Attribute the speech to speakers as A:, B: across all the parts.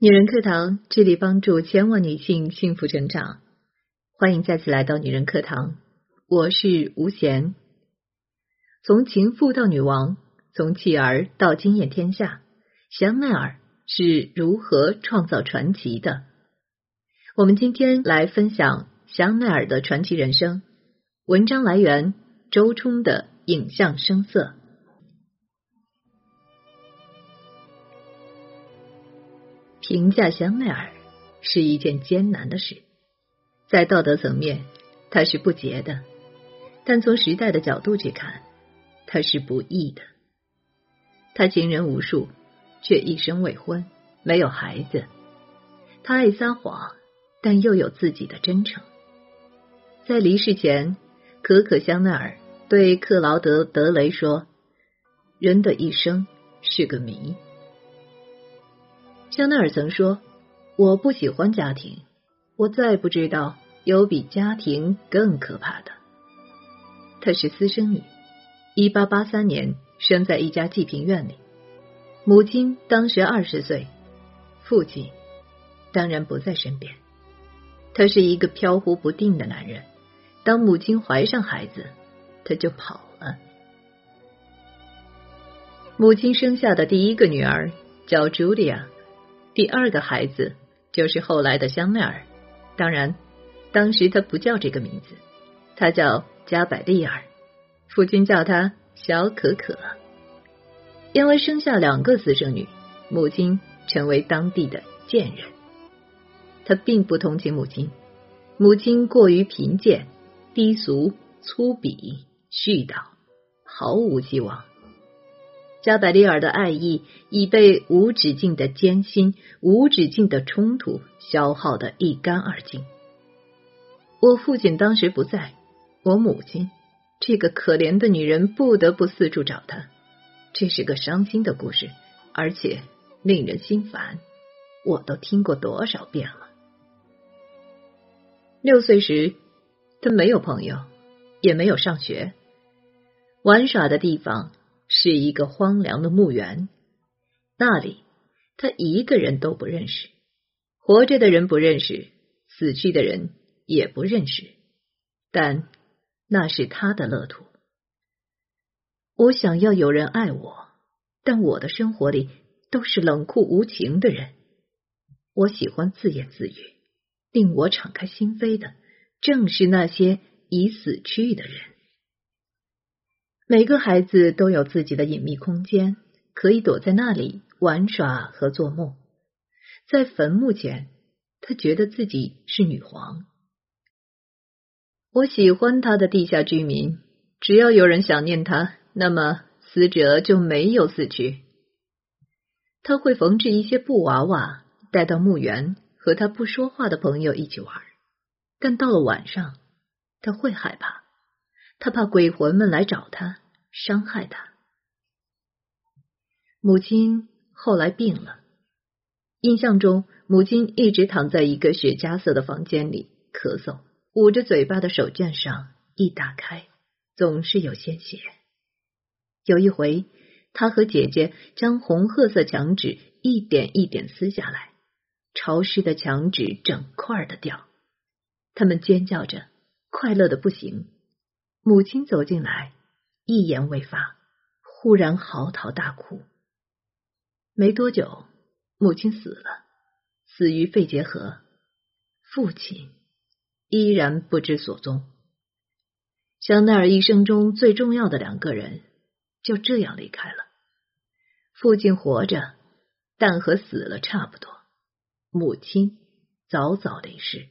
A: 女人课堂致力帮助千万女性幸福成长，欢迎再次来到女人课堂。我是吴贤。从情妇到女王，从弃儿到惊艳天下，香奈儿是如何创造传奇的？我们今天来分享香奈儿的传奇人生。文章来源周冲的影像声色。评价香奈儿是一件艰难的事，在道德层面，它是不洁的；但从时代的角度去看，它是不义的。他情人无数，却一生未婚，没有孩子。他爱撒谎，但又有自己的真诚。在离世前，可可香奈儿对克劳德·德雷说：“人的一生是个谜。”香奈儿曾说：“我不喜欢家庭，我再不知道有比家庭更可怕的。”她是私生女，一八八三年生在一家济贫院里，母亲当时二十岁，父亲当然不在身边。他是一个飘忽不定的男人。当母亲怀上孩子，他就跑了。母亲生下的第一个女儿叫茱莉亚。第二个孩子就是后来的香奈儿，当然，当时他不叫这个名字，他叫加百利尔，父亲叫他小可可。因为生下两个私生女，母亲成为当地的贱人。他并不同情母亲，母亲过于贫贱、低俗、粗鄙、絮叨，毫无希望。加百利尔的爱意已被无止境的艰辛、无止境的冲突消耗的一干二净。我父亲当时不在，我母亲这个可怜的女人不得不四处找他。这是个伤心的故事，而且令人心烦。我都听过多少遍了。六岁时，他没有朋友，也没有上学，玩耍的地方。是一个荒凉的墓园，那里他一个人都不认识，活着的人不认识，死去的人也不认识，但那是他的乐土。我想要有人爱我，但我的生活里都是冷酷无情的人。我喜欢自言自语，令我敞开心扉的正是那些已死去的人。每个孩子都有自己的隐秘空间，可以躲在那里玩耍和做梦。在坟墓前，他觉得自己是女皇。我喜欢他的地下居民，只要有人想念他，那么死者就没有死去。他会缝制一些布娃娃，带到墓园和他不说话的朋友一起玩。但到了晚上，他会害怕。他怕鬼魂们来找他，伤害他。母亲后来病了，印象中母亲一直躺在一个雪茄色的房间里咳嗽，捂着嘴巴的手绢上一打开，总是有鲜血。有一回，他和姐姐将红褐色墙纸一点一点撕下来，潮湿的墙纸整块的掉，他们尖叫着，快乐的不行。母亲走进来，一言未发，忽然嚎啕大哭。没多久，母亲死了，死于肺结核。父亲依然不知所踪。香奈儿一生中最重要的两个人就这样离开了。父亲活着，但和死了差不多。母亲早早离世。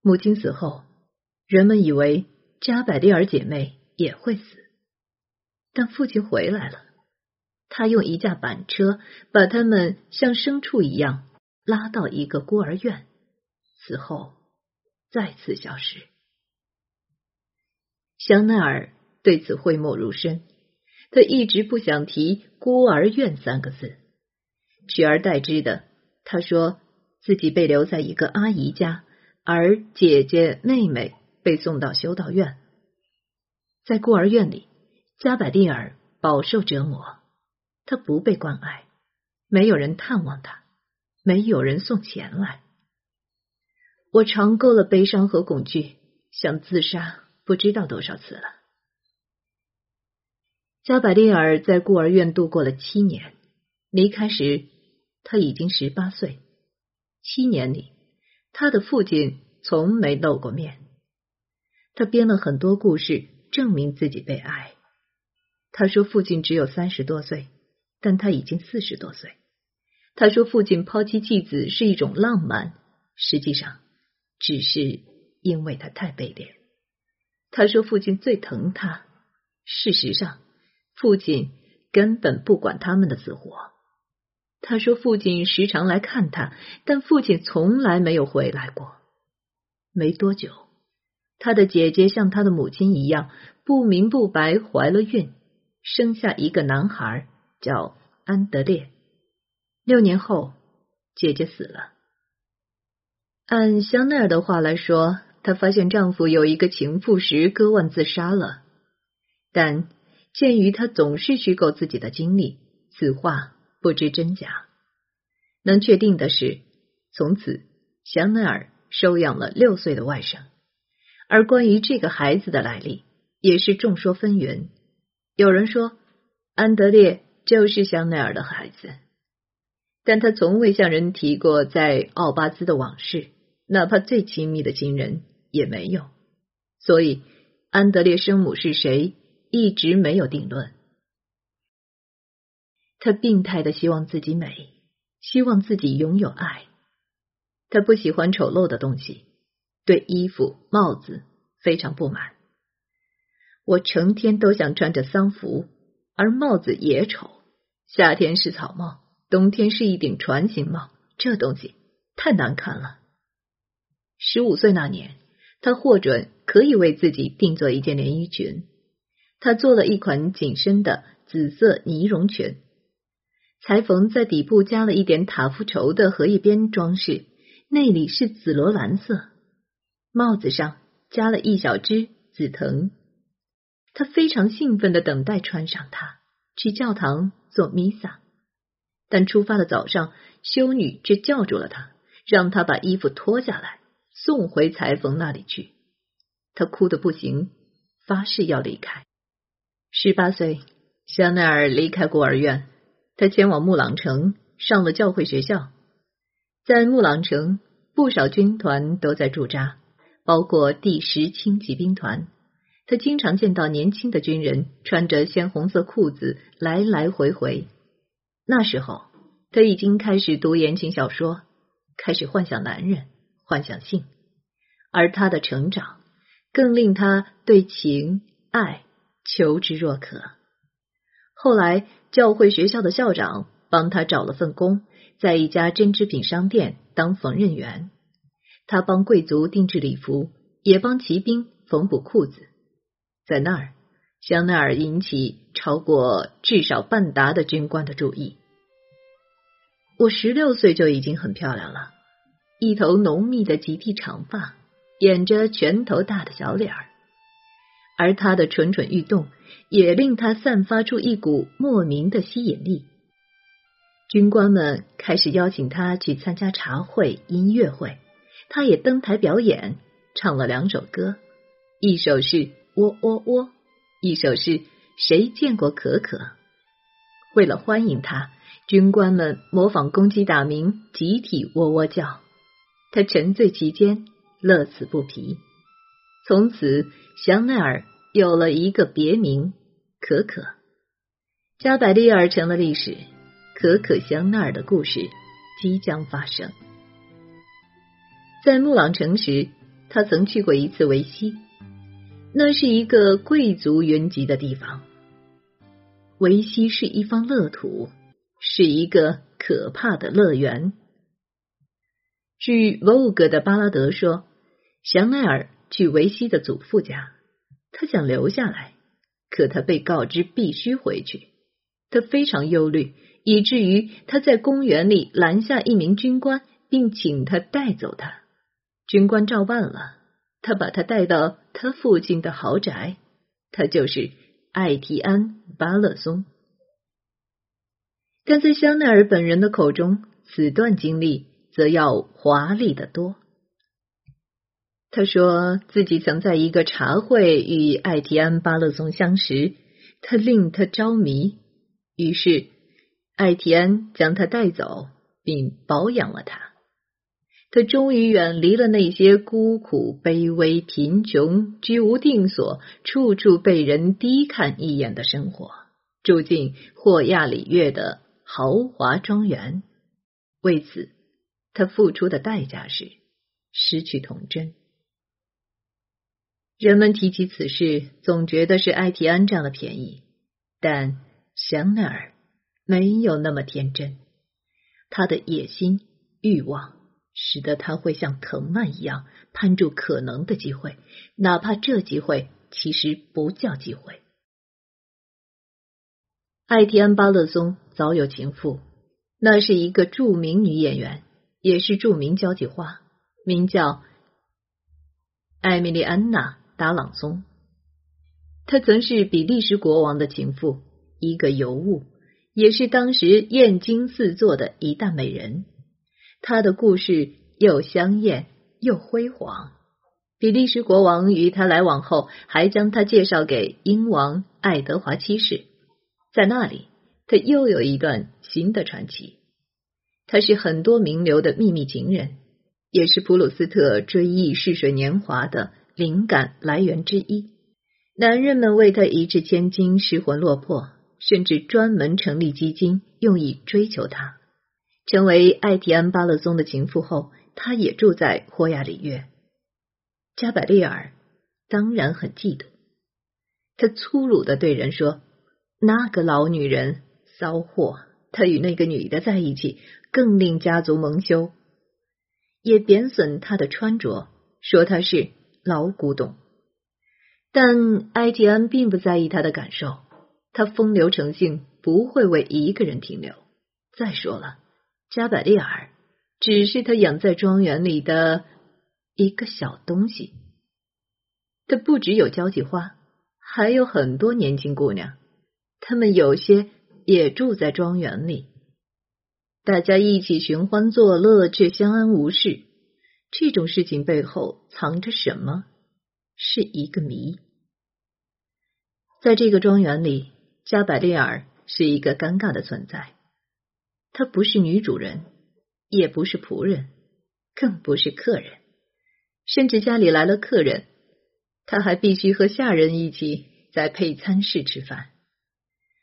A: 母亲死后。人们以为加百利尔姐妹也会死，但父亲回来了。他用一架板车把他们像牲畜一样拉到一个孤儿院，此后再次消失。香奈儿对此讳莫如深，他一直不想提“孤儿院”三个字，取而代之的，他说自己被留在一个阿姨家，而姐姐、妹妹。被送到修道院，在孤儿院里，加百利尔饱受折磨。他不被关爱，没有人探望他，没有人送钱来。我尝够了悲伤和恐惧，想自杀不知道多少次了。加百利尔在孤儿院度过了七年，离开时他已经十八岁。七年里，他的父亲从没露过面。他编了很多故事，证明自己被爱。他说父亲只有三十多岁，但他已经四十多岁。他说父亲抛妻弃子是一种浪漫，实际上只是因为他太卑劣。他说父亲最疼他，事实上父亲根本不管他们的死活。他说父亲时常来看他，但父亲从来没有回来过。没多久，他的姐姐像他的母亲一样不明不白怀了孕。生下一个男孩，叫安德烈。六年后，姐姐死了。按香奈儿的话来说，她发现丈夫有一个情妇时割腕自杀了。但鉴于她总是虚构自己的经历，此话不知真假。能确定的是，从此香奈儿收养了六岁的外甥。而关于这个孩子的来历，也是众说纷纭。有人说，安德烈就是香奈儿的孩子，但他从未向人提过在奥巴兹的往事，哪怕最亲密的亲人也没有。所以，安德烈生母是谁，一直没有定论。他病态的希望自己美，希望自己拥有爱。他不喜欢丑陋的东西，对衣服、帽子非常不满。我成天都想穿着丧服，而帽子也丑。夏天是草帽，冬天是一顶船形帽，这东西太难看了。十五岁那年，他获准可以为自己定做一件连衣裙。他做了一款紧身的紫色呢绒裙，裁缝在底部加了一点塔夫绸的荷叶边装饰，内里是紫罗兰色。帽子上加了一小只紫藤。他非常兴奋的等待穿上它去教堂做弥撒，但出发的早上，修女却叫住了他，让他把衣服脱下来送回裁缝那里去。他哭得不行，发誓要离开。十八岁，香奈儿离开孤儿院，他前往木朗城上了教会学校。在木朗城，不少军团都在驻扎，包括第十轻骑兵团。他经常见到年轻的军人穿着鲜红色裤子来来回回。那时候，他已经开始读言情小说，开始幻想男人，幻想性。而他的成长更令他对情爱求之若渴。后来，教会学校的校长帮他找了份工，在一家针织品商店当缝纫员。他帮贵族定制礼服，也帮骑兵缝补裤子。在那儿，香奈儿引起超过至少半达的军官的注意。我十六岁就已经很漂亮了，一头浓密的几剃长发，掩着拳头大的小脸儿，而她的蠢蠢欲动也令她散发出一股莫名的吸引力。军官们开始邀请他去参加茶会、音乐会，他也登台表演，唱了两首歌，一首是。喔喔喔！一首是谁见过可可？为了欢迎他，军官们模仿公鸡打鸣，集体喔喔叫。他沉醉其间，乐此不疲。从此，香奈儿有了一个别名——可可。加百利尔成了历史，可可香奈儿的故事即将发生。在穆朗城时，他曾去过一次维西。那是一个贵族云集的地方。维西是一方乐土，是一个可怕的乐园。据 Vogue 的巴拉德说，香奈儿去维西的祖父家，他想留下来，可他被告知必须回去。他非常忧虑，以至于他在公园里拦下一名军官，并请他带走他。军官照办了。他把他带到他父亲的豪宅，他就是艾提安·巴勒松。但在香奈儿本人的口中，此段经历则要华丽的多。他说自己曾在一个茶会与艾提安·巴勒松相识，他令他着迷，于是艾提安将他带走，并保养了他。他终于远离了那些孤苦、卑微、贫穷、居无定所、处处被人低看一眼的生活，住进霍亚里月的豪华庄园。为此，他付出的代价是失去童真。人们提起此事，总觉得是艾提安占了便宜，但香奈儿没有那么天真，他的野心、欲望。使得他会像藤蔓一样攀住可能的机会，哪怕这机会其实不叫机会。艾提安·巴勒松早有情妇，那是一个著名女演员，也是著名交际花，名叫艾米丽安娜·达朗松。她曾是比利时国王的情妇，一个尤物，也是当时艳惊四座的一大美人。他的故事又香艳又辉煌。比利时国王与他来往后，还将他介绍给英王爱德华七世。在那里，他又有一段新的传奇。他是很多名流的秘密情人，也是普鲁斯特追忆逝水年华的灵感来源之一。男人们为他一掷千金，失魂落魄，甚至专门成立基金，用以追求他。成为艾提安·巴勒松的情妇后，他也住在霍亚里约。加百利尔当然很嫉妒，他粗鲁的对人说：“那个老女人骚货，他与那个女的在一起，更令家族蒙羞。”也贬损他的穿着，说他是老古董。但艾提安并不在意他的感受，他风流成性，不会为一个人停留。再说了。加百利尔只是他养在庄园里的一个小东西。他不只有交际花，还有很多年轻姑娘，她们有些也住在庄园里。大家一起寻欢作乐，却相安无事。这种事情背后藏着什么，是一个谜。在这个庄园里，加百利尔是一个尴尬的存在。她不是女主人，也不是仆人，更不是客人，甚至家里来了客人，她还必须和下人一起在配餐室吃饭。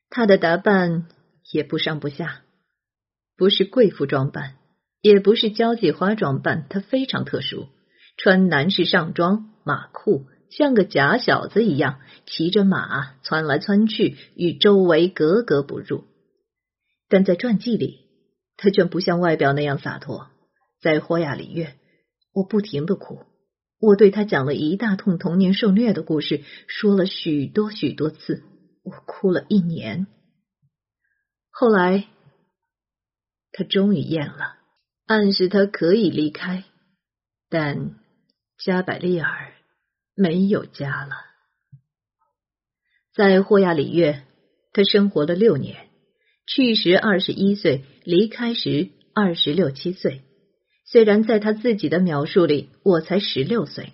A: 她的打扮也不上不下，不是贵妇装扮，也不是交际花装扮，她非常特殊，穿男士上装马裤，像个假小子一样骑着马窜来窜去，与周围格格不入。但在传记里，他却不像外表那样洒脱。在霍亚里月，我不停的哭。我对他讲了一大通童年受虐的故事，说了许多许多次，我哭了一年。后来，他终于厌了，暗示他可以离开。但加百利尔没有家了。在霍亚里月，他生活了六年。去时二十一岁，离开时二十六七岁。虽然在他自己的描述里，我才十六岁。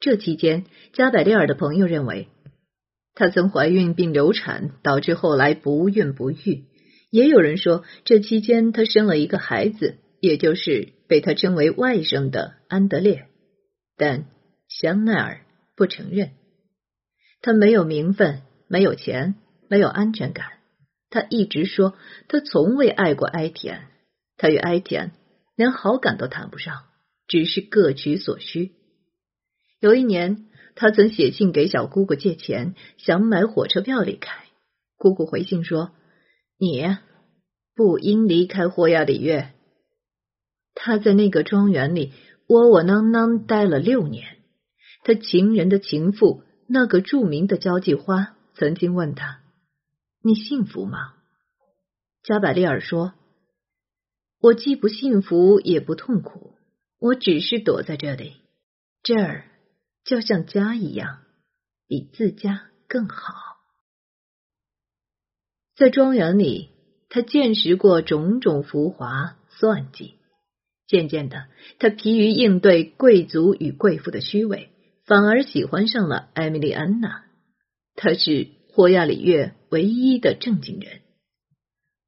A: 这期间，加百利尔的朋友认为，她曾怀孕并流产，导致后来不孕不育。也有人说，这期间她生了一个孩子，也就是被他称为外甥的安德烈。但香奈儿不承认，他没有名分，没有钱，没有安全感。他一直说，他从未爱过埃田，他与埃田连好感都谈不上，只是各取所需。有一年，他曾写信给小姑姑借钱，想买火车票离开。姑姑回信说：“你不应离开霍亚里月。”他在那个庄园里窝窝囊囊待了六年。他情人的情妇，那个著名的交际花，曾经问他。你幸福吗？加百利尔说：“我既不幸福也不痛苦，我只是躲在这里，这儿就像家一样，比自家更好。”在庄园里，他见识过种种浮华算计，渐渐的，他疲于应对贵族与贵妇的虚伪，反而喜欢上了艾米丽安娜。他是霍亚里月唯一的正经人。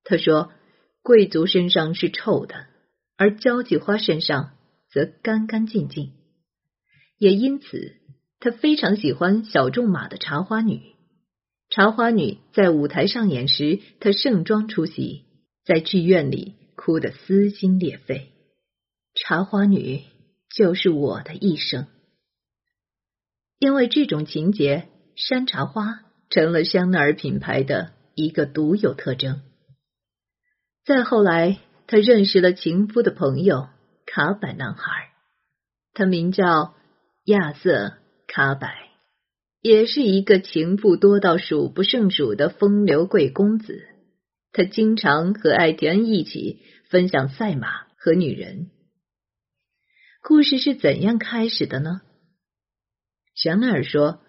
A: 他说：“贵族身上是臭的，而交际花身上则干干净净。”也因此，他非常喜欢小仲马的茶花女。茶花女在舞台上演时，她盛装出席，在剧院里哭得撕心裂肺。茶花女就是我的一生，因为这种情节，山茶花成了香奈儿品牌的一个独有特征。再后来，他认识了情夫的朋友卡柏男孩，他名叫亚瑟卡柏。也是一个情妇多到数不胜数的风流贵公子，他经常和艾迪恩一起分享赛马和女人。故事是怎样开始的呢？香奈儿说，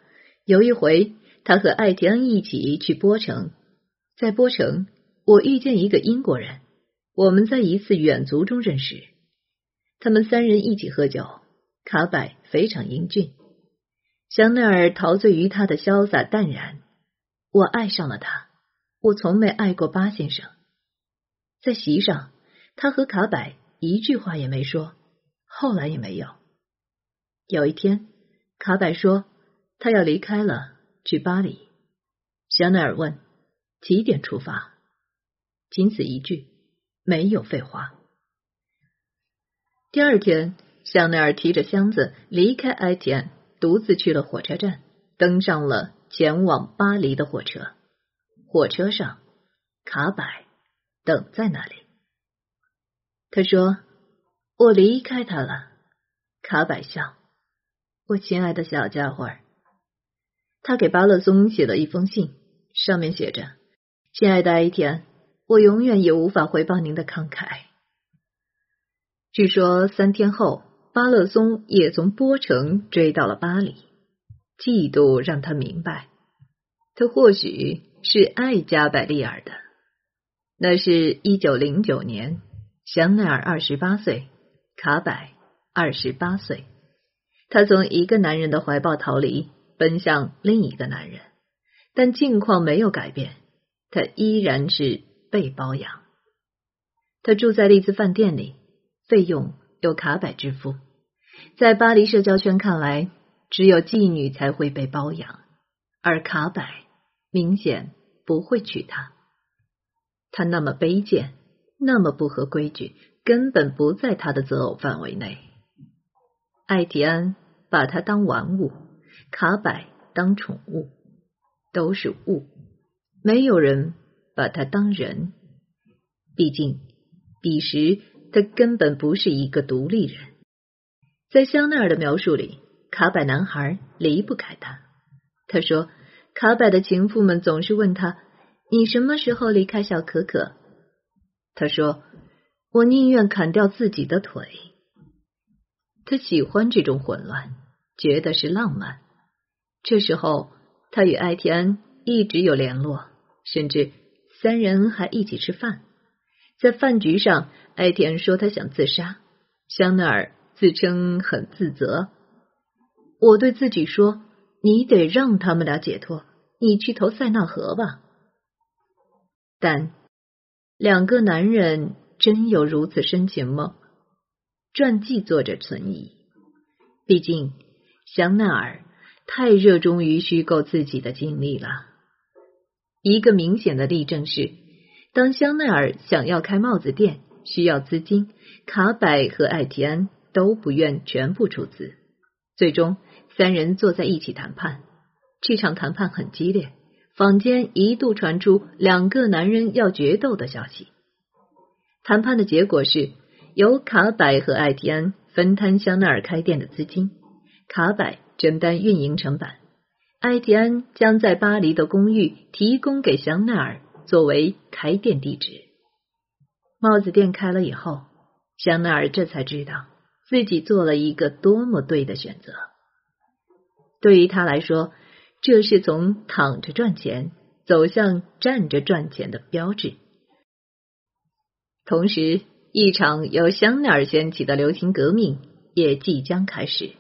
A: 有一回他和艾迪恩一起去波城，在波城我遇见一个英国人，我们在一次远足中认识，他们三人一起喝酒，卡柏非常英俊。香奈儿陶醉于他的潇洒淡然，我爱上了他。我从没爱过巴先生。在席上，他和卡柏一句话也没说，后来也没有。有一天，卡柏说他要离开了，去巴黎。香奈儿问几点出发，仅此一句，没有废话。第二天，香奈儿提着箱子离开埃田。独自去了火车站，登上了前往巴黎的火车。火车上，卡柏等在那里。他说：“我离开他了。”卡柏笑：“我亲爱的小家伙。”他给巴勒松写了一封信，上面写着：“亲爱的艾田，我永远也无法回报您的慷慨。”据说三天后。巴勒松也从波城追到了巴黎，嫉妒让他明白，他或许是爱加百利尔的。那是一九零九年，香奈儿二十八岁，卡柏二十八岁，他从一个男人的怀抱逃离，奔向另一个男人，但境况没有改变，他依然是被包养。他住在丽兹饭店里，费用。由卡柏支付，在巴黎社交圈看来，只有妓女才会被包养，而卡柏明显不会娶她。他那么卑贱，那么不合规矩，根本不在他的择偶范围内。艾迪安把他当玩物，卡柏当宠物，都是物，没有人把他当人。毕竟，彼时。他根本不是一个独立人，在香奈儿的描述里，卡柏男孩离不开他。他说，卡柏的情妇们总是问他：“你什么时候离开小可可？”他说：“我宁愿砍掉自己的腿。”他喜欢这种混乱，觉得是浪漫。这时候，他与艾提安一直有联络，甚至三人还一起吃饭。在饭局上，艾田说他想自杀，香奈儿自称很自责。我对自己说：“你得让他们俩解脱，你去投塞纳河吧。”但两个男人真有如此深情吗？传记作者存疑。毕竟香奈儿太热衷于虚构自己的经历了。一个明显的例证是。当香奈儿想要开帽子店，需要资金，卡柏和艾提安都不愿全部出资。最终，三人坐在一起谈判。这场谈判很激烈，坊间一度传出两个男人要决斗的消息。谈判的结果是由卡柏和艾提安分摊香奈儿开店的资金，卡柏承担运营成本，艾提安将在巴黎的公寓提供给香奈儿。作为开店地址，帽子店开了以后，香奈儿这才知道自己做了一个多么对的选择。对于他来说，这是从躺着赚钱走向站着赚钱的标志。同时，一场由香奈儿掀起的流行革命也即将开始。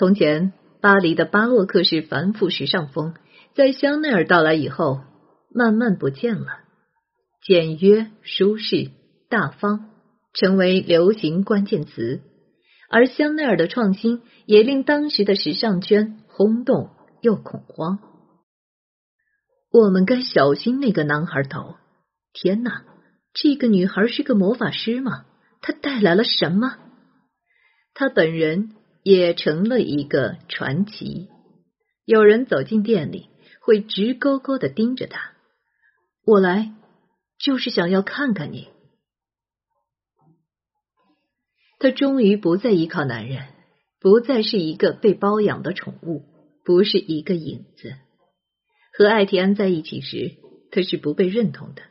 A: 从前，巴黎的巴洛克式繁复时尚风，在香奈儿到来以后，慢慢不见了。简约、舒适、大方，成为流行关键词。而香奈儿的创新，也令当时的时尚圈轰动又恐慌。我们该小心那个男孩头！天哪，这个女孩是个魔法师吗？她带来了什么？她本人也成了一个传奇。有人走进店里，会直勾勾的盯着他。我来就是想要看看你。他终于不再依靠男人，不再是一个被包养的宠物，不是一个影子。和艾提安在一起时，他是不被认同的；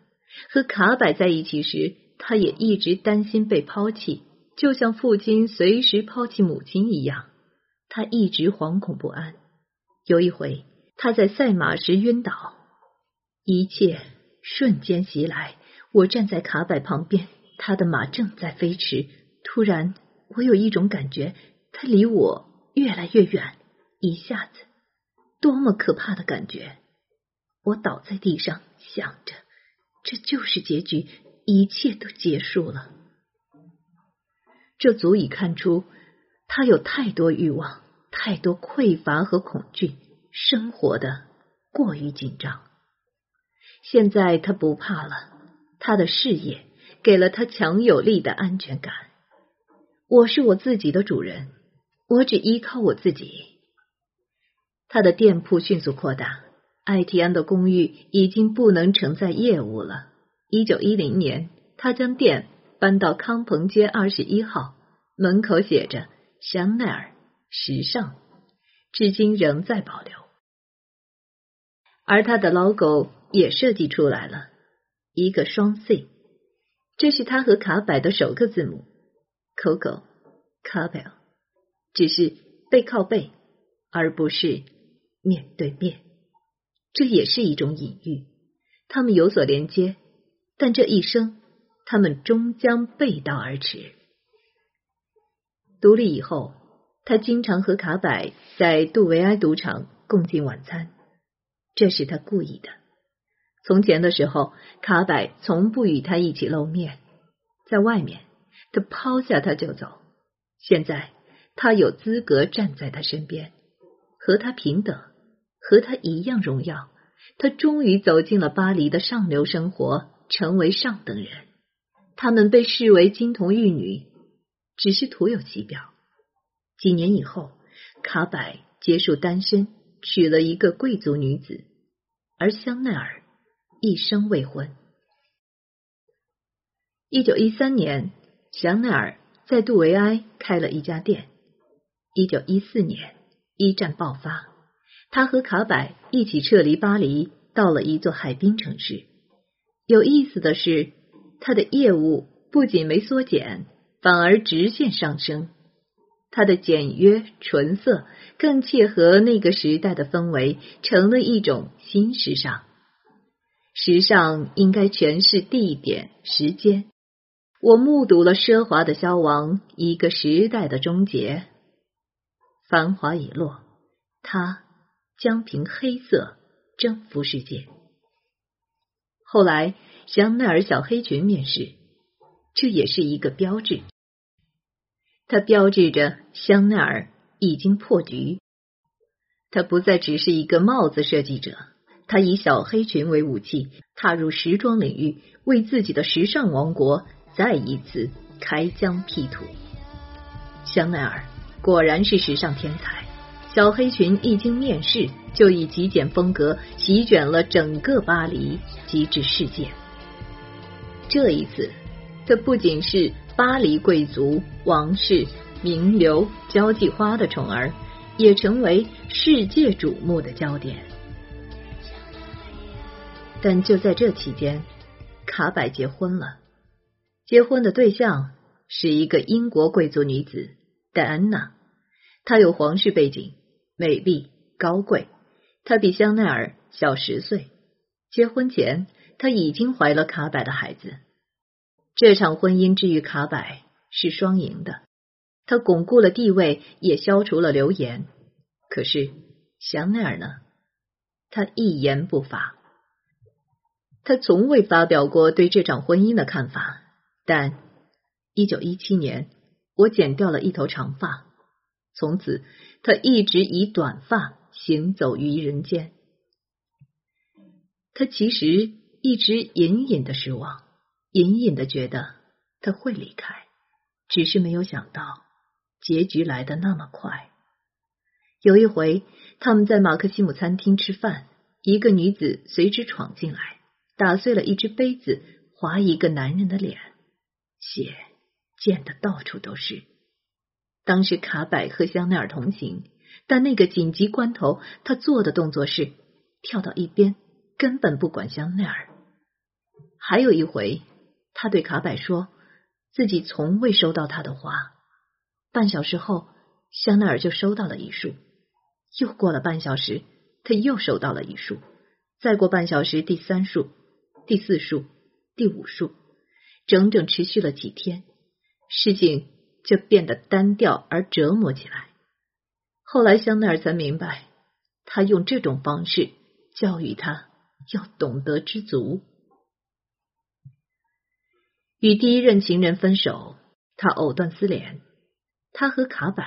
A: 和卡柏在一起时，他也一直担心被抛弃，就像父亲随时抛弃母亲一样。他一直惶恐不安。有一回，他在赛马时晕倒，一切瞬间袭来。我站在卡柏旁边，他的马正在飞驰。突然，我有一种感觉，他离我越来越远。一下子，多么可怕的感觉！我倒在地上，想着，这就是结局，一切都结束了。这足以看出，他有太多欲望，太多匮乏和恐惧，生活的过于紧张。现在他不怕了，他的事业给了他强有力的安全感。我是我自己的主人，我只依靠我自己。他的店铺迅速扩大。艾提安的公寓已经不能承载业务了。一九一零年，他将店搬到康朋街二十一号，门口写着“香奈儿时尚”，至今仍在保留。而他的 logo 也设计出来了，一个双 C，这是他和卡柏的首个字母，Coco c a p e l 只是背靠背，而不是面对面。这也是一种隐喻，他们有所连接，但这一生，他们终将背道而驰。独立以后，他经常和卡柏在杜维埃赌场共进晚餐，这是他故意的。从前的时候，卡柏从不与他一起露面，在外面，他抛下他就走。现在，他有资格站在他身边，和他平等。和他一样荣耀，他终于走进了巴黎的上流生活，成为上等人。他们被视为金童玉女，只是徒有其表。几年以后，卡柏结束单身，娶了一个贵族女子，而香奈儿一生未婚。一九一三年，香奈儿在杜维埃开了一家店。一九一四年，一战爆发。他和卡柏一起撤离巴黎，到了一座海滨城市。有意思的是，他的业务不仅没缩减，反而直线上升。他的简约纯色更切合那个时代的氛围，成了一种新时尚。时尚应该诠释地点、时间。我目睹了奢华的消亡，一个时代的终结。繁华已落，他。将凭黑色征服世界。后来，香奈儿小黑裙面世，这也是一个标志。它标志着香奈儿已经破局。他不再只是一个帽子设计者，他以小黑裙为武器，踏入时装领域，为自己的时尚王国再一次开疆辟土。香奈儿果然是时尚天才。小黑裙一经面世，就以极简风格席卷了整个巴黎，极致世界。这一次，它不仅是巴黎贵族、王室、名流、交际花的宠儿，也成为世界瞩目的焦点。但就在这期间，卡柏结婚了。结婚的对象是一个英国贵族女子戴安娜，她有皇室背景。美丽高贵，她比香奈儿小十岁。结婚前，她已经怀了卡柏的孩子。这场婚姻之于卡柏是双赢的，他巩固了地位，也消除了流言。可是香奈儿呢？他一言不发，他从未发表过对这场婚姻的看法。但一九一七年，我剪掉了一头长发，从此他一直以短发行走于人间。他其实一直隐隐的失望，隐隐的觉得他会离开，只是没有想到结局来的那么快。有一回，他们在马克西姆餐厅吃饭，一个女子随之闯进来，打碎了一只杯子，划一个男人的脸，血溅得到处都是。当时卡柏和香奈儿同行，但那个紧急关头，他做的动作是跳到一边，根本不管香奈儿。还有一回，他对卡柏说自己从未收到他的花，半小时后，香奈儿就收到了一束。又过了半小时，他又收到了一束，再过半小时，第三束、第四束、第五束，整整持续了几天，事情就变得单调而折磨起来。后来香奈儿才明白，他用这种方式教育他要懂得知足。与第一任情人分手，他藕断丝连，他和卡柏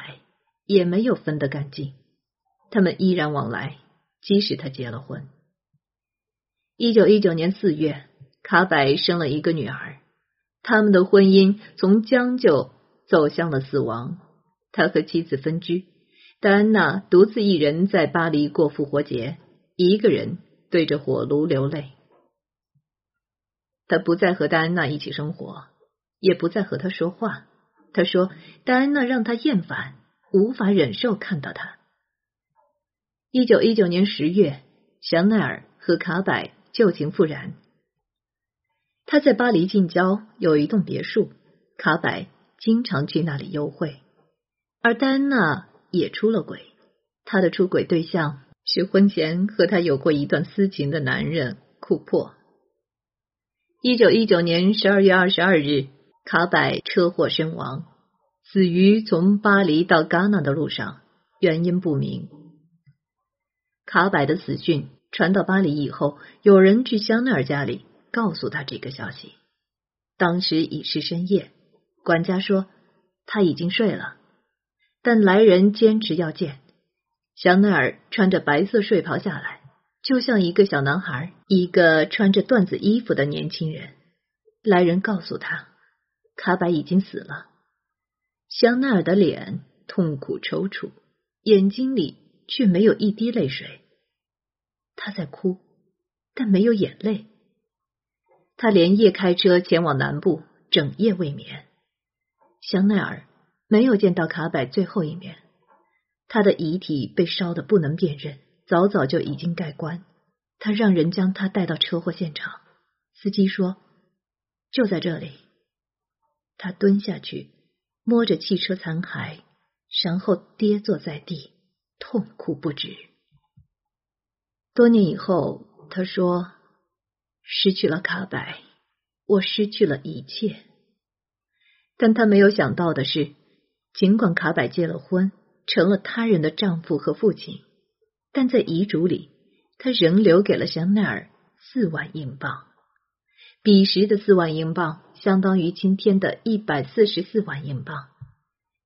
A: 也没有分得干净。他们依然往来，即使他结了婚。一九一九年四月，卡柏生了一个女儿，他们的婚姻从将就走向了死亡。他和妻子分居，戴安娜独自一人在巴黎过复活节，一个人对着火炉流泪。他不再和戴安娜一起生活，也不再和她说话。他说，戴安娜让他厌烦，无法忍受看到他。一九一九年十月，香奈儿和卡柏旧情复燃。他在巴黎近郊有一栋别墅，卡柏经常去那里幽会，而戴安娜也出了轨。他的出轨对象是婚前和他有过一段私情的男人库珀。一九一九年十二月二十二日，卡柏车祸身亡，死于从巴黎到戛纳的路上，原因不明。卡柏的死讯传到巴黎以后，有人去香奈儿家里告诉他这个消息。当时已是深夜，管家说他已经睡了，但来人坚持要见。香奈儿穿着白色睡袍下来，就像一个小男孩，一个穿着缎子衣服的年轻人。来人告诉他，卡柏已经死了。香奈儿的脸痛苦抽搐，眼睛里却没有一滴泪水。他在哭，但没有眼泪。他连夜开车前往南部，整夜未眠。香奈儿没有见到卡柏最后一面，他的遗体被烧得不能辨认，早早就已经盖棺。他让人将他带到车祸现场，司机说就在这里。他蹲下去，摸着汽车残骸，然后跌坐在地，痛哭不止。多年以后，他说：“失去了卡柏，我失去了一切。”但他没有想到的是，尽管卡柏结了婚，成了他人的丈夫和父亲，但在遗嘱里，他仍留给了香奈儿四万英镑。彼时的四万英镑相当于今天的一百四十四万英镑，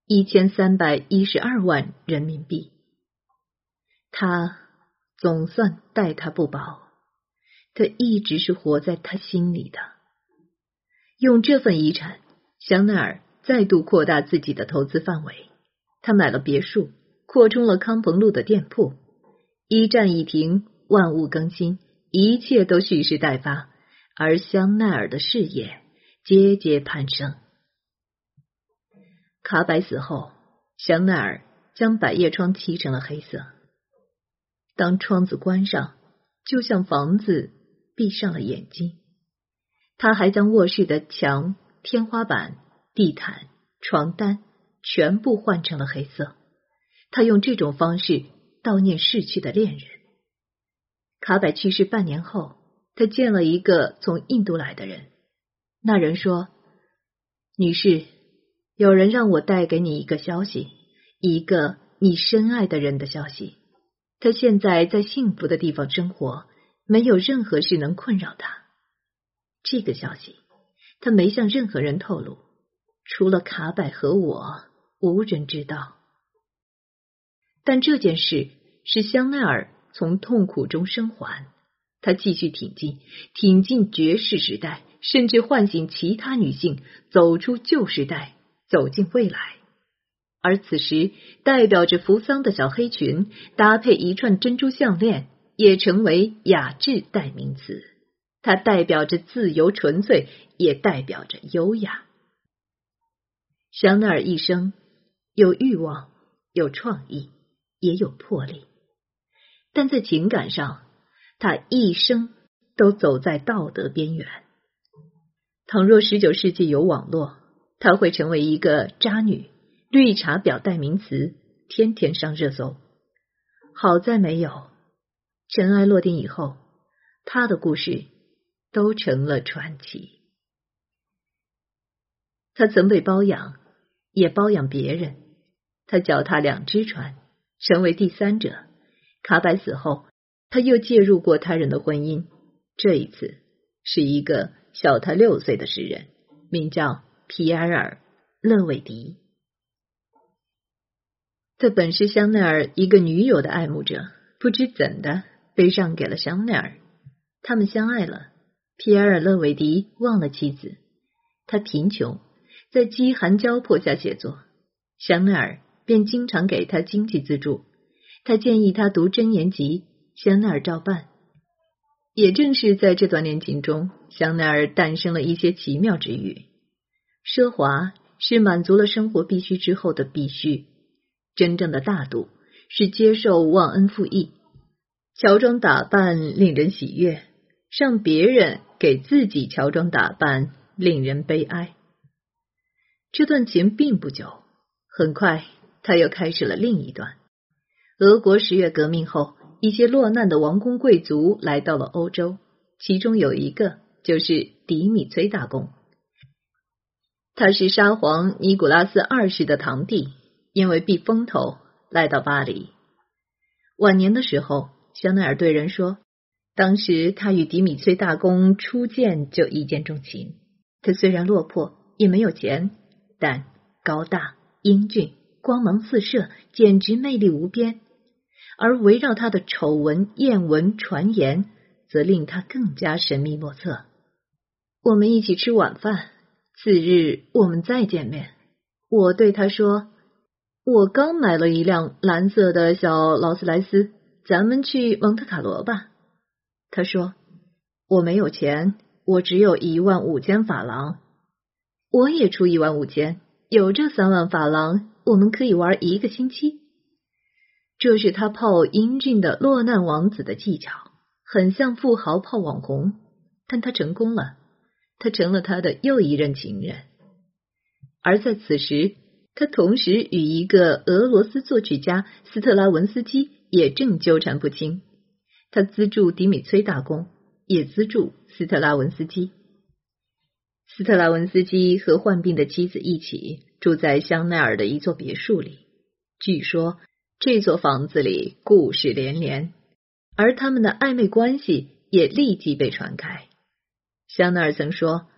A: 一千三百一十二万人民币。他。总算待他不薄，他一直是活在他心里的。用这份遗产，香奈儿再度扩大自己的投资范围。他买了别墅，扩充了康朋路的店铺，一战一停，万物更新，一切都蓄势待发。而香奈儿的事业节节攀升。卡柏死后，香奈儿将百叶窗漆成了黑色。当窗子关上，就像房子闭上了眼睛。他还将卧室的墙、天花板、地毯、床单全部换成了黑色。他用这种方式悼念逝去的恋人。卡柏去世半年后，他见了一个从印度来的人。那人说：“女士，有人让我带给你一个消息，一个你深爱的人的消息。他现在在幸福的地方生活，没有任何事能困扰他。这个消息，他没向任何人透露，除了卡柏和我，无人知道。但这件事使香奈儿从痛苦中生还，他继续挺进，挺进绝世时代。甚至唤醒其他女性走出旧时代，走进未来。而此时，代表着扶桑的小黑裙搭配一串珍珠项链，也成为雅致代名词。它代表着自由纯粹，也代表着优雅。香奈儿一生有欲望，有创意，也有魄力，但在情感上，他一生都走在道德边缘。倘若十九世纪有网络，他会成为一个渣女、绿茶婊代名词，天天上热搜。好在没有，尘埃落定以后，他的故事都成了传奇。他曾被包养，也包养别人。他脚踏两只船，成为第三者。卡百死后，他又介入过他人的婚姻。这一次是一个。小他六岁的诗人，名叫皮埃尔·勒韦迪。他本是香奈儿一个女友的爱慕者，不知怎的被让给了香奈儿。他们相爱了。皮埃尔·勒韦迪忘了妻子，他贫穷，在饥寒交迫下写作。香奈儿便经常给他经济资助。他建议他读箴言集，香奈儿照办。也正是在这段恋情中，香奈儿诞生了一些奇妙之语。奢华是满足了生活必须之后的必须，真正的大度是接受忘恩负义。乔装打扮令人喜悦，让别人给自己乔装打扮令人悲哀。这段情并不久，很快他又开始了另一段。俄国十月革命后。一些落难的王公贵族来到了欧洲，其中有一个就是迪米崔大公，他是沙皇尼古拉斯二世的堂弟，因为避风头来到巴黎。晚年的时候，香奈儿对人说，当时他与迪米崔大公初见就一见钟情。他虽然落魄，也没有钱，但高大、英俊、光芒四射，简直魅力无边。而围绕他的丑闻、艳闻、传言，则令他更加神秘莫测。我们一起吃晚饭，次日我们再见面。我对他说：“我刚买了一辆蓝色的小劳斯莱斯，咱们去蒙特卡罗吧。”他说：“我没有钱，我只有一万五千法郎。我也出一万五千，有这三万法郎，我们可以玩一个星期。”这是他泡英俊的落难王子的技巧，很像富豪泡网红，但他成功了，他成了他的又一任情人。而在此时，他同时与一个俄罗斯作曲家斯特拉文斯基也正纠缠不清。他资助迪米崔大公，也资助斯特拉文斯基。斯特拉文斯基和患病的妻子一起住在香奈儿的一座别墅里，据说。这座房子里故事连连，而他们的暧昧关系也立即被传开。香奈儿曾说：“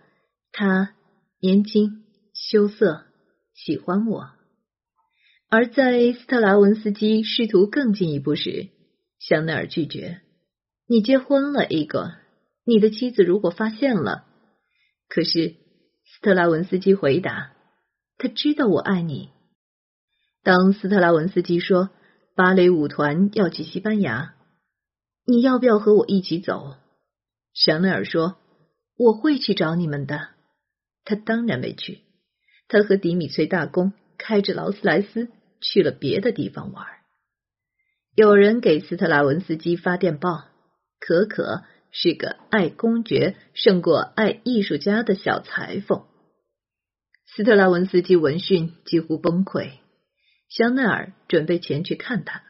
A: 他年轻、羞涩，喜欢我。”而在斯特拉文斯基试图更进一步时，香奈儿拒绝：“你结婚了，一个，你的妻子如果发现了……”可是斯特拉文斯基回答：“他知道我爱你。”当斯特拉文斯基说芭蕾舞团要去西班牙，你要不要和我一起走？香奈儿说我会去找你们的。他当然没去。他和迪米崔大公开着劳斯莱斯去了别的地方玩。有人给斯特拉文斯基发电报，可可是个爱公爵胜过爱艺术家的小裁缝。斯特拉文斯基闻讯几乎崩溃。香奈儿准备前去看他，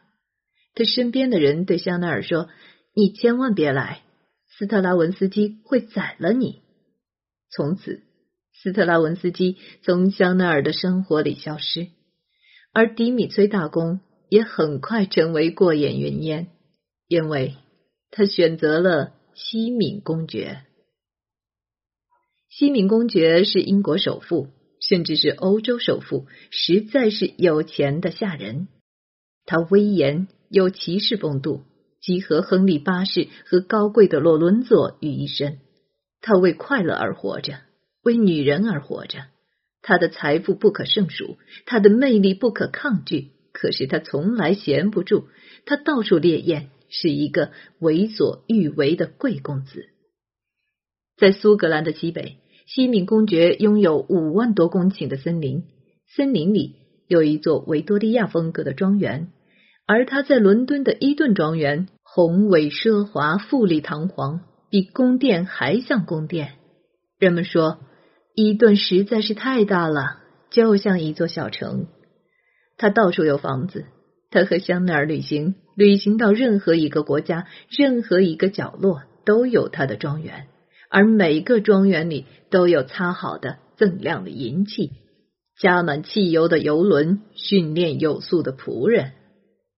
A: 他身边的人对香奈儿说：“你千万别来，斯特拉文斯基会宰了你。”从此，斯特拉文斯基从香奈儿的生活里消失，而迪米崔大公也很快成为过眼云烟，因为他选择了西敏公爵。西敏公爵是英国首富，甚至是欧洲首富，实在是有钱的吓人。他威严有骑士风度，集合亨利八世和高贵的洛伦佐于一身。他为快乐而活着，为女人而活着。他的财富不可胜数，他的魅力不可抗拒。可是他从来闲不住，他到处猎艳，是一个为所欲为的贵公子。在苏格兰的西北，西敏公爵拥有五万多公顷的森林，森林里有一座维多利亚风格的庄园，而他在伦敦的伊顿庄园宏伟奢华、富丽堂皇，比宫殿还像宫殿。人们说，伊顿实在是太大了，就像一座小城。他到处有房子，他和香奈儿旅行，旅行到任何一个国家、任何一个角落，都有他的庄园。而每个庄园里都有擦好的锃亮的银器，加满汽油的游轮，训练有素的仆人。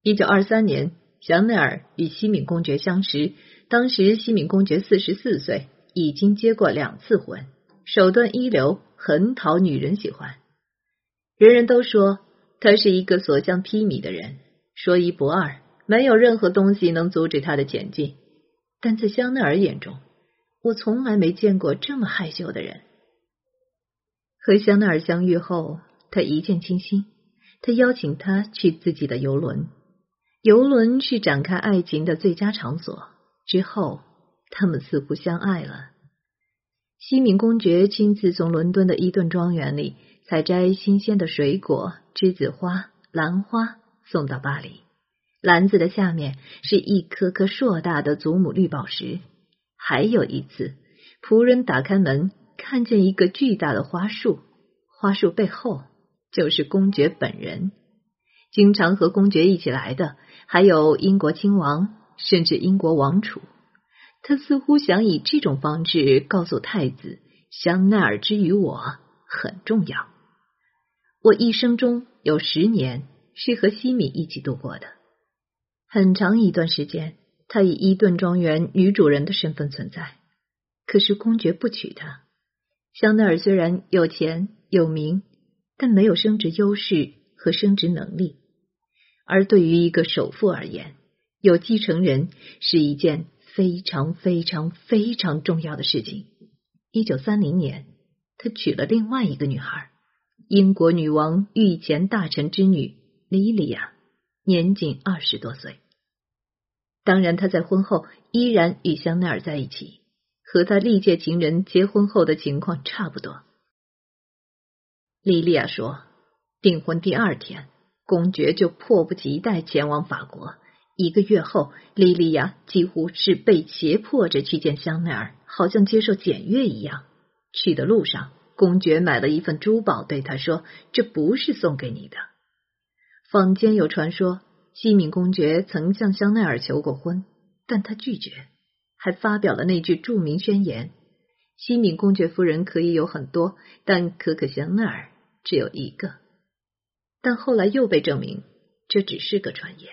A: 一九二三年，香奈儿与西敏公爵相识，当时西敏公爵四十四岁，已经结过两次婚，手段一流，很讨女人喜欢。人人都说他是一个所向披靡的人，说一不二，没有任何东西能阻止他的前进。但在香奈儿眼中，我从来没见过这么害羞的人。和香奈儿相遇后，他一见倾心。他邀请他去自己的游轮，游轮是展开爱情的最佳场所。之后，他们似乎相爱了。西敏公爵亲自从伦敦的伊顿庄园里采摘新鲜的水果、栀子花、兰花，送到巴黎。篮子的下面是一颗颗硕大的祖母绿宝石。还有一次，仆人打开门，看见一个巨大的花束，花束背后就是公爵本人。经常和公爵一起来的还有英国亲王，甚至英国王储。他似乎想以这种方式告诉太子，香奈儿之于我很重要。我一生中有十年是和西米一起度过的，很长一段时间。他以伊顿庄园女主人的身份存在，可是公爵不娶她。香奈儿虽然有钱有名，但没有升职优势和升职能力。而对于一个首富而言，有继承人是一件非常非常非常重要的事情。一九三零年，他娶了另外一个女孩，英国女王御前大臣之女莉莉亚，年仅二十多岁。当然，他在婚后依然与香奈儿在一起，和他历届情人结婚后的情况差不多。莉莉亚说，订婚第二天，公爵就迫不及待前往法国。一个月后，莉莉亚几乎是被胁迫着去见香奈儿，好像接受检阅一样。去的路上，公爵买了一份珠宝，对他说：“这不是送给你的。”坊间有传说。西敏公爵曾向香奈儿求过婚，但他拒绝，还发表了那句著名宣言：“西敏公爵夫人可以有很多，但可可香奈儿只有一个。”但后来又被证明这只是个传言。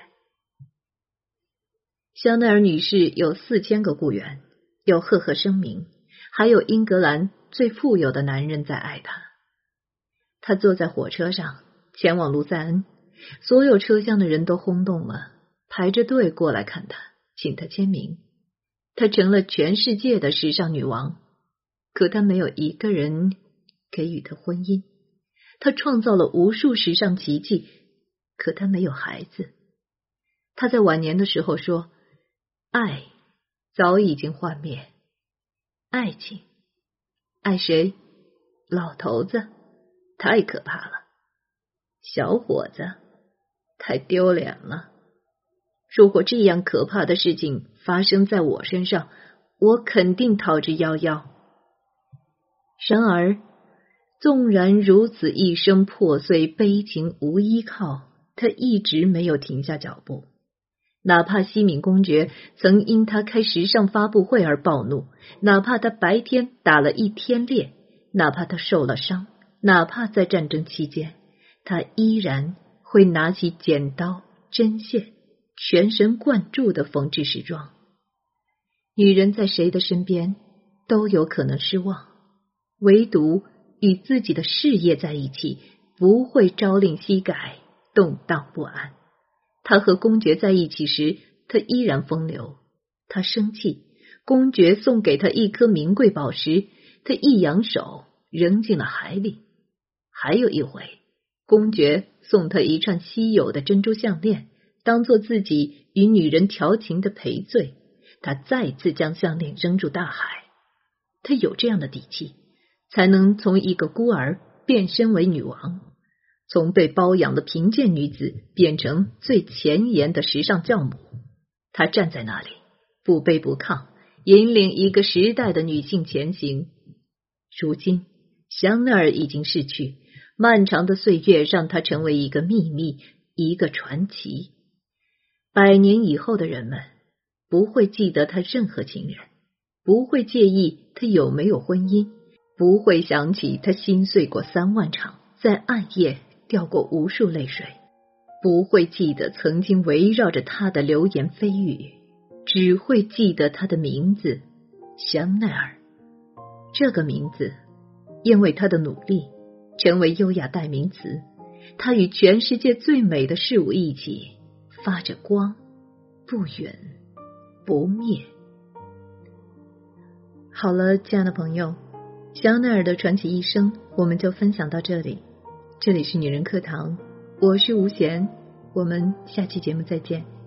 A: 香奈儿女士有四千个雇员，有赫赫声名，还有英格兰最富有的男人在爱她。她坐在火车上前往卢塞恩。所有车厢的人都轰动了，排着队过来看他，请他签名。她成了全世界的时尚女王，可她没有一个人给予她婚姻。她创造了无数时尚奇迹，可她没有孩子。她在晚年的时候说：“爱早已经幻灭，爱情爱谁？老头子太可怕了，小伙子。”太丢脸了！如果这样可怕的事情发生在我身上，我肯定逃之夭夭。然而，纵然如此，一生破碎、悲情、无依靠，他一直没有停下脚步。哪怕西敏公爵曾因他开时尚发布会而暴怒，哪怕他白天打了一天猎，哪怕他受了伤，哪怕在战争期间，他依然会拿起剪刀、针线，全神贯注的缝制时装。女人在谁的身边都有可能失望，唯独与自己的事业在一起，不会朝令夕改、动荡不安。他和公爵在一起时，他依然风流；他生气，公爵送给他一颗名贵宝石，他一扬手扔进了海里。还有一回，公爵送他一串稀有的珍珠项链，当做自己与女人调情的赔罪，他再次将项链扔入大海。他有这样的底气，才能从一个孤儿变身为女王。从被包养的贫贱女子变成最前沿的时尚教母，她站在那里不卑不亢，引领一个时代的女性前行。如今，香奈儿已经逝去，漫长的岁月让他成为一个秘密，一个传奇。百年以后的人们不会记得他任何情人，不会介意他有没有婚姻，不会想起他心碎过三万场，在暗夜。掉过无数泪水，不会记得曾经围绕着他的流言蜚语，只会记得他的名字香奈儿。这个名字因为他的努力成为优雅代名词，它与全世界最美的事物一起发着光，不远不灭。好了，亲爱的朋友，香奈儿的传奇一生，我们就分享到这里。这里是女人课堂，我是吴贤，我们下期节目再见。